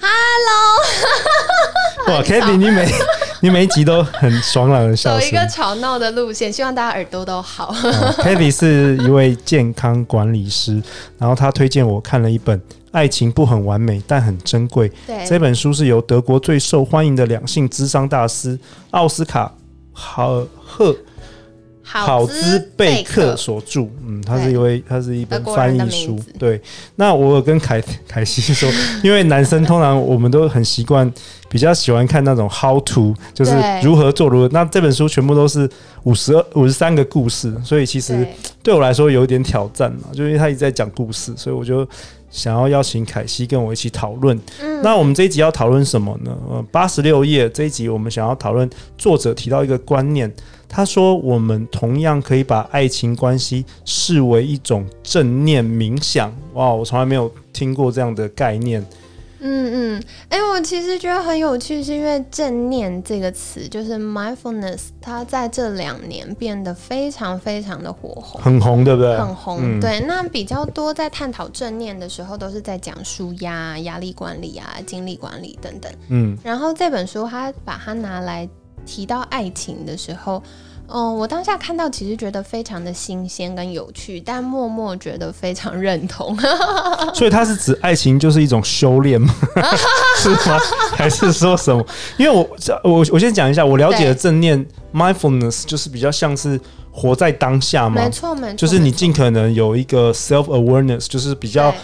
Hello，哇，Katy，你每你每一集都很爽朗的笑声，走一个吵闹的路线，希望大家耳朵都好。哦、Katy 是一位健康管理师，然后他推荐我看了一本《爱情不很完美，但很珍贵》。对，这本书是由德国最受欢迎的两性智商大师奥斯卡·豪赫。好兹贝克所著，嗯，他是一位，他是一本翻译书。对，那我有跟凯凯西说，因为男生通常我们都很习惯，比较喜欢看那种 how to，就是如何做如何。那这本书全部都是五十二、五十三个故事，所以其实对我来说有一点挑战嘛，就因为他一直在讲故事，所以我就想要邀请凯西跟我一起讨论。嗯，那我们这一集要讨论什么呢？呃，八十六页这一集，我们想要讨论作者提到一个观念。他说：“我们同样可以把爱情关系视为一种正念冥想。”哇，我从来没有听过这样的概念。嗯嗯，哎、欸，我其实觉得很有趣，是因为“正念”这个词，就是 mindfulness，它在这两年变得非常非常的火红，很红，对不对？很红，嗯、对。那比较多在探讨正念的时候，都是在讲舒压、压力管理啊、精力管理等等。嗯，然后这本书，它把它拿来。提到爱情的时候，嗯、呃，我当下看到其实觉得非常的新鲜跟有趣，但默默觉得非常认同。所以他是指爱情就是一种修炼吗？是吗？还是说什么？因为我我我先讲一下，我了解的正念 mindfulness 就是比较像是活在当下嘛，没错没错，就是你尽可能有一个 self awareness，就是比较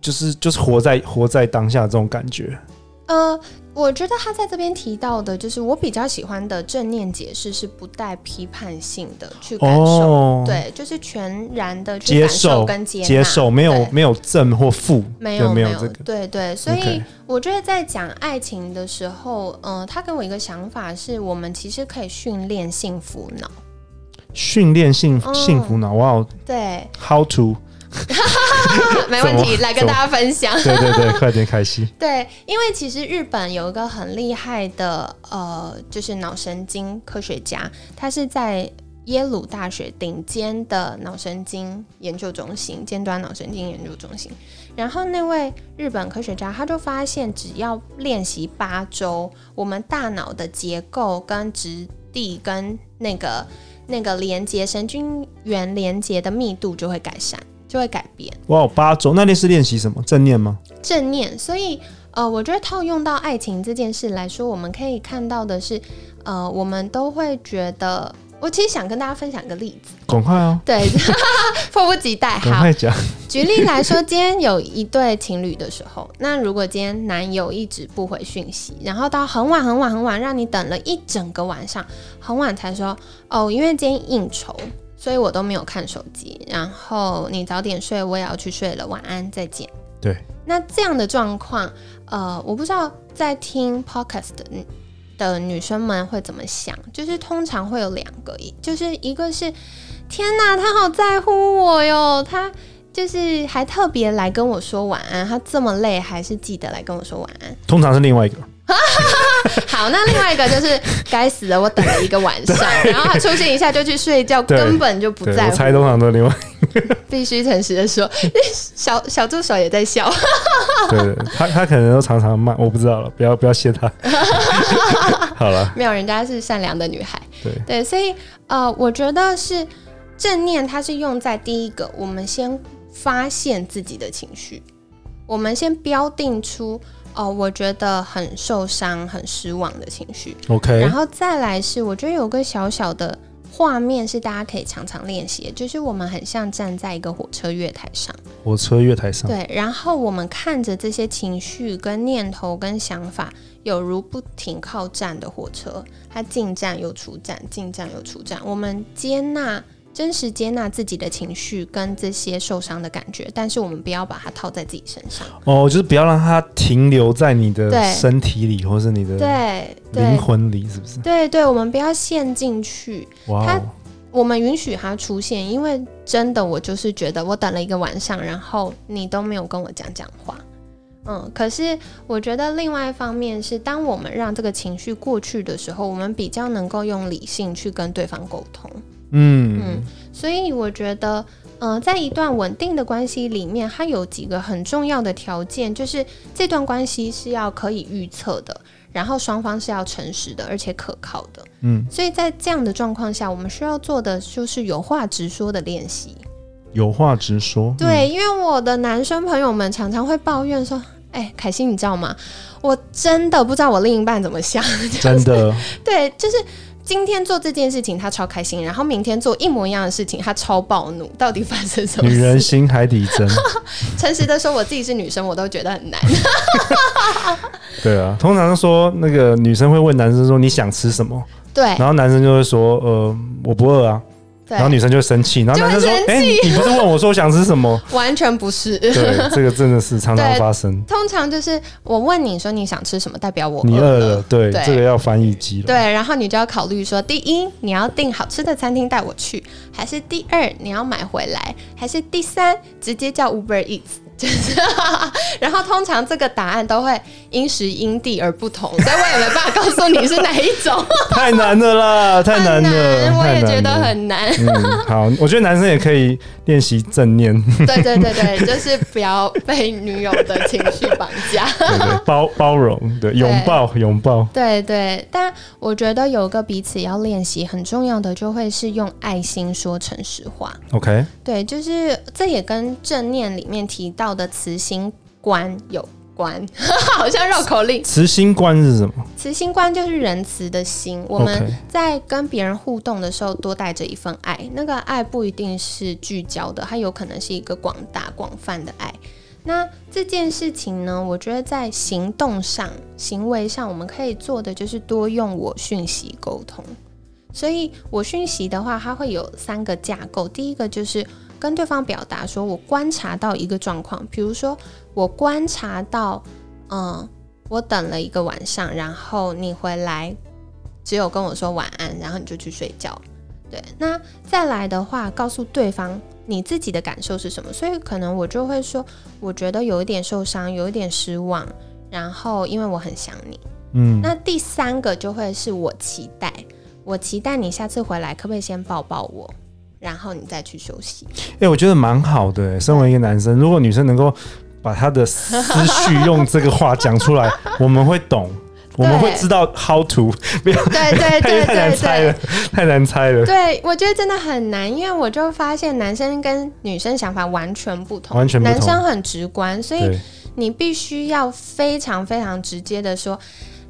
就是就是活在活在当下这种感觉。呃。我觉得他在这边提到的，就是我比较喜欢的正念解释是不带批判性的去感受，哦、对，就是全然的去感受跟接接受，没有对没有正或负，没有没有、这个、对对，所以我觉得在讲爱情的时候，嗯、呃，他给我一个想法是，我们其实可以训练幸福脑，训练幸幸福脑，哇、嗯，对，How to？没问题，来跟大家分享。对对对，快点开心。对，因为其实日本有一个很厉害的呃，就是脑神经科学家，他是在耶鲁大学顶尖的脑神经研究中心，尖端脑神经研究中心。然后那位日本科学家他就发现，只要练习八周，我们大脑的结构跟质地跟那个那个连接神经元连接的密度就会改善。就会改变哇！八周那练是练习什么？正念吗？正念。所以呃，我觉得套用到爱情这件事来说，我们可以看到的是，呃，我们都会觉得，我其实想跟大家分享一个例子。赶快哦！对，迫不及待。好，举例来说，今天有一对情侣的时候，那如果今天男友一直不回讯息，然后到很晚很晚很晚，让你等了一整个晚上，很晚才说哦，因为今天应酬。所以我都没有看手机，然后你早点睡，我也要去睡了，晚安，再见。对，那这样的状况，呃，我不知道在听 podcast 的的女生们会怎么想，就是通常会有两个，就是一个是天哪，他好在乎我哟，他就是还特别来跟我说晚安，他这么累还是记得来跟我说晚安。通常是另外一个。好，那另外一个就是该死的，我等了一个晚上，然后他出现一下就去睡觉，根本就不在乎。我猜通常都另外必须诚实的说，小小助手也在笑。对，对，他他可能都常常骂，我不知道了，不要不要谢他。好了，没有，人家是善良的女孩。对对，所以呃，我觉得是正念，它是用在第一个，我们先发现自己的情绪，我们先标定出。哦，我觉得很受伤、很失望的情绪。OK，然后再来是，我觉得有个小小的画面是大家可以常常练习，就是我们很像站在一个火车月台上。火车月台上。对，然后我们看着这些情绪、跟念头、跟想法，有如不停靠站的火车，它进站又出站，进站又出站。我们接纳真实接纳自己的情绪跟这些受伤的感觉，但是我们不要把它套在自己身上。哦，就是不要让它停留在你的身体里，或是你的对灵魂里，是不是？对对，我们不要陷进去。哇、我们允许它出现，因为真的，我就是觉得我等了一个晚上，然后你都没有跟我讲讲话。嗯，可是我觉得另外一方面是，当我们让这个情绪过去的时候，我们比较能够用理性去跟对方沟通。嗯嗯，所以我觉得，嗯、呃，在一段稳定的关系里面，它有几个很重要的条件，就是这段关系是要可以预测的，然后双方是要诚实的，而且可靠的。嗯，所以在这样的状况下，我们需要做的就是有话直说的练习。有话直说，对，因为我的男生朋友们常常会抱怨说。哎，凯欣，你知道吗？我真的不知道我另一半怎么想。就是、真的，对，就是今天做这件事情他超开心，然后明天做一模一样的事情他超暴怒，到底发生什么？女人心海底针。诚实的说，我自己是女生，我都觉得很难。对啊，通常说那个女生会问男生说，你想吃什么？对，然后男生就会说呃，我不饿啊。然后女生就生气，然后男生说：“哎、欸，你不是问我说我想吃什么？” 完全不是。对，这个真的是常常发生。通常就是我问你说你想吃什么，代表我饿你饿了。对，对，这个要翻译机了。对，然后你就要考虑说：第一，你要订好吃的餐厅带我去，还是第二，你要买回来，还是第三，直接叫 Uber Eats？就是，然后通常这个答案都会因时因地而不同，所以我也没办法告诉你是哪一种。太难了啦，太难了，我也觉得很难。嗯，好，我觉得男生也可以练习正念。对对对对，就是不要被女友的情绪绑架。包包容，对，拥抱拥抱。对对，但我觉得有个彼此要练习很重要的，就会是用爱心说诚实话。OK。对，就是这也跟正念里面提到。的慈心观有关，好像绕口令。慈心观是什么？慈心观就是仁慈的心。我们在跟别人互动的时候，多带着一份爱。那个爱不一定是聚焦的，它有可能是一个广大、广泛的爱。那这件事情呢，我觉得在行动上、行为上，我们可以做的就是多用我讯息沟通。所以我讯息的话，它会有三个架构。第一个就是。跟对方表达说，我观察到一个状况，比如说我观察到，嗯，我等了一个晚上，然后你回来，只有跟我说晚安，然后你就去睡觉。对，那再来的话，告诉对方你自己的感受是什么。所以可能我就会说，我觉得有一点受伤，有一点失望，然后因为我很想你。嗯，那第三个就会是我期待，我期待你下次回来，可不可以先抱抱我？然后你再去休息。哎、欸，我觉得蛮好的。身为一个男生，如果女生能够把她的思绪用这个话讲出来，我们会懂，我们会知道 how to。不要，对对 对对，太难猜了，太难猜了。对，我觉得真的很难，因为我就发现男生跟女生想法完全不同，完全不同。男生很直观，所以你必须要非常非常直接的说：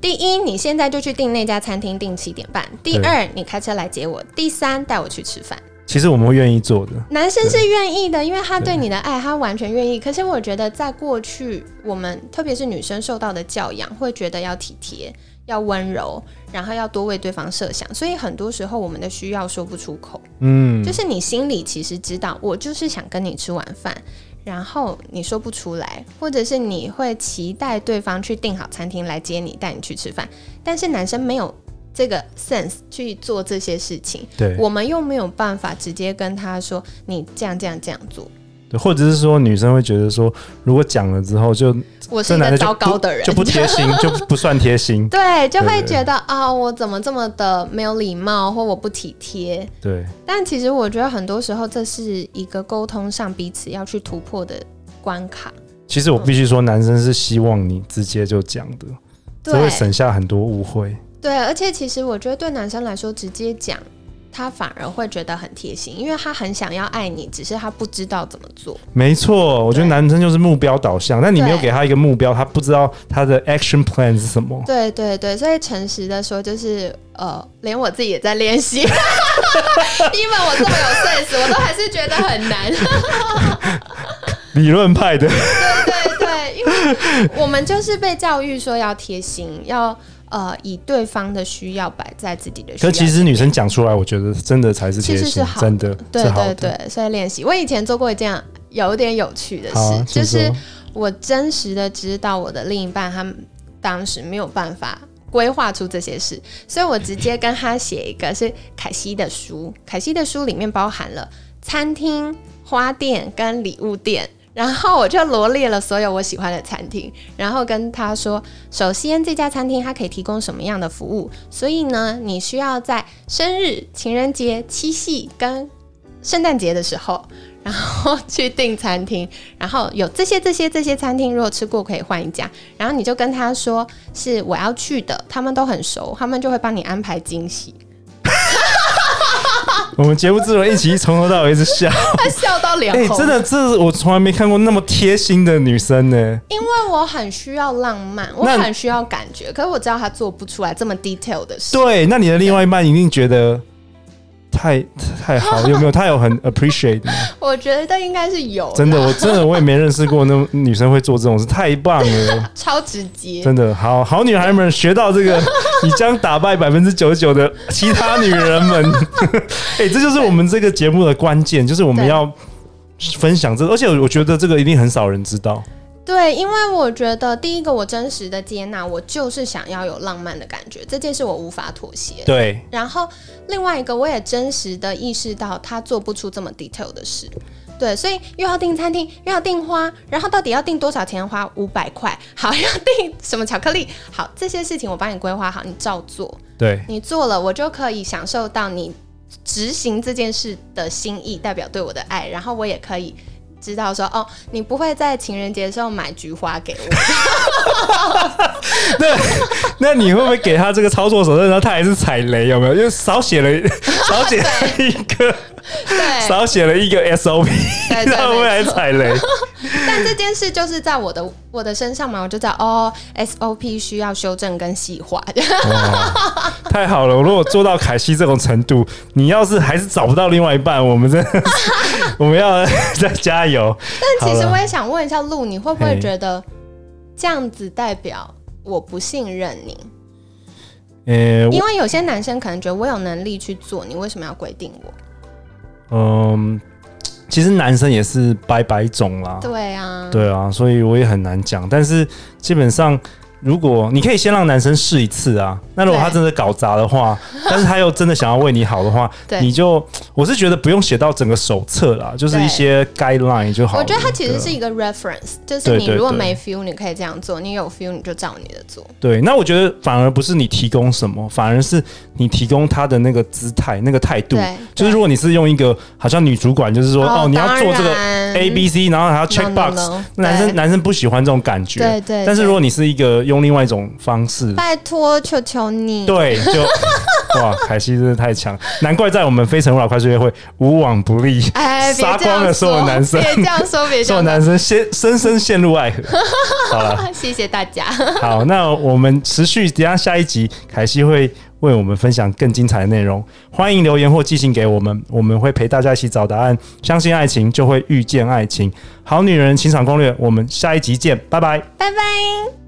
第一，你现在就去订那家餐厅，订七点半；第二，你开车来接我；第三，带我去吃饭。其实我们会愿意做的，男生是愿意的，因为他对你的爱，他完全愿意。可是我觉得，在过去，我们特别是女生受到的教养，会觉得要体贴、要温柔，然后要多为对方设想，所以很多时候我们的需要说不出口。嗯，就是你心里其实知道，我就是想跟你吃晚饭，然后你说不出来，或者是你会期待对方去订好餐厅来接你，带你去吃饭，但是男生没有。这个 sense 去做这些事情，对，我们又没有办法直接跟他说，你这样这样这样做，对，或者是说女生会觉得说，如果讲了之后就我是一个糟糕的人，就不贴心，就不算贴心，对，就会觉得啊、哦，我怎么这么的没有礼貌，或我不体贴，对。但其实我觉得很多时候这是一个沟通上彼此要去突破的关卡。其实我必须说，男生是希望你直接就讲的，这会省下很多误会。对，而且其实我觉得对男生来说，直接讲他反而会觉得很贴心，因为他很想要爱你，只是他不知道怎么做。没错，我觉得男生就是目标导向，但你没有给他一个目标，他不知道他的 action plan 是什么。对对对，所以诚实的说，就是呃，连我自己也在练习，因为我这么有 sense，我都还是觉得很难。理论派的。对对对。因为我们就是被教育说要贴心，要呃以对方的需要摆在自己的需要。可其实女生讲出来，我觉得真的才是贴心，其实是好真的。对对对，所以练习。我以前做过一件有点有趣的事，啊、就是我真实的知道我的另一半他们当时没有办法规划出这些事，所以我直接跟他写一个是凯西的书，凯西的书里面包含了餐厅、花店跟礼物店。然后我就罗列了所有我喜欢的餐厅，然后跟他说，首先这家餐厅它可以提供什么样的服务，所以呢，你需要在生日、情人节、七夕跟圣诞节的时候，然后 去订餐厅，然后有这些、这些、这些餐厅，如果吃过可以换一家，然后你就跟他说是我要去的，他们都很熟，他们就会帮你安排惊喜。我们节目制作人一起从头到尾一直笑，他笑到脸红。哎、欸，真的，这是我从来没看过那么贴心的女生呢。因为我很需要浪漫，我很需要感觉，可是我知道他做不出来这么 detail 的事。对，那你的另外一半一定觉得。太太好，有没有？他有很 appreciate 吗？我觉得应该是有。真的，我真的我也没认识过那女生会做这种事，太棒了，超直接。真的，好好女孩们学到这个，你将打败百分之九十九的其他女人们。哎、欸，这就是我们这个节目的关键，就是我们要分享这个，而且我觉得这个一定很少人知道。对，因为我觉得第一个，我真实的接纳，我就是想要有浪漫的感觉，这件事我无法妥协。对，然后另外一个，我也真实的意识到他做不出这么 detail 的事。对，所以又要订餐厅，又要订花，然后到底要订多少钱？花五百块，好，要订什么巧克力？好，这些事情我帮你规划好，你照做。对，你做了，我就可以享受到你执行这件事的心意，代表对我的爱，然后我也可以。知道说哦，你不会在情人节的时候买菊花给我。那那你会不会给他这个操作手册，然后他还是踩雷？有没有？就少写了 少写了一个，对，少写了一个 SOP，他会不会还踩雷？但这件事就是在我的我的身上嘛，我就知道哦，SOP 需要修正跟细化。太好了！如果做到凯西这种程度，你要是还是找不到另外一半，我们真的 我们要 再加油。但其实我也想问一下路，你会不会觉得这样子代表我不信任你？呃、欸，因为有些男生可能觉得我有能力去做，你为什么要规定我？嗯。其实男生也是百百种啦，对啊，对啊，所以我也很难讲。但是基本上，如果你可以先让男生试一次啊，那如果他真的搞砸的话，但是他又真的想要为你好的话，你就我是觉得不用写到整个手册啦，就是一些 guideline 就好。我觉得它其实是一个 reference，就是你如果没 feel，你可以这样做；你有 feel，你就照你的做。对，那我觉得反而不是你提供什么，反而是你提供他的那个姿态、那个态度。就是如果你是用一个好像女主管，就是说哦，你要做这个 A B C，然后还要 check box，男生男生不喜欢这种感觉。对对。但是如果你是一个用另外一种方式，拜托，求求你。对，就 哇，凯西真的太强，难怪在我们非诚勿扰快速约会无往不利，哎，杀光了所有男生。别这样说，别这样说，所有男生陷深深陷入爱河。好了，谢谢大家。好，那我们持续，等下下一集，凯西会为我们分享更精彩的内容。欢迎留言或寄信给我们，我们会陪大家一起找答案。相信爱情，就会遇见爱情。好女人情场攻略，我们下一集见，拜拜，拜拜。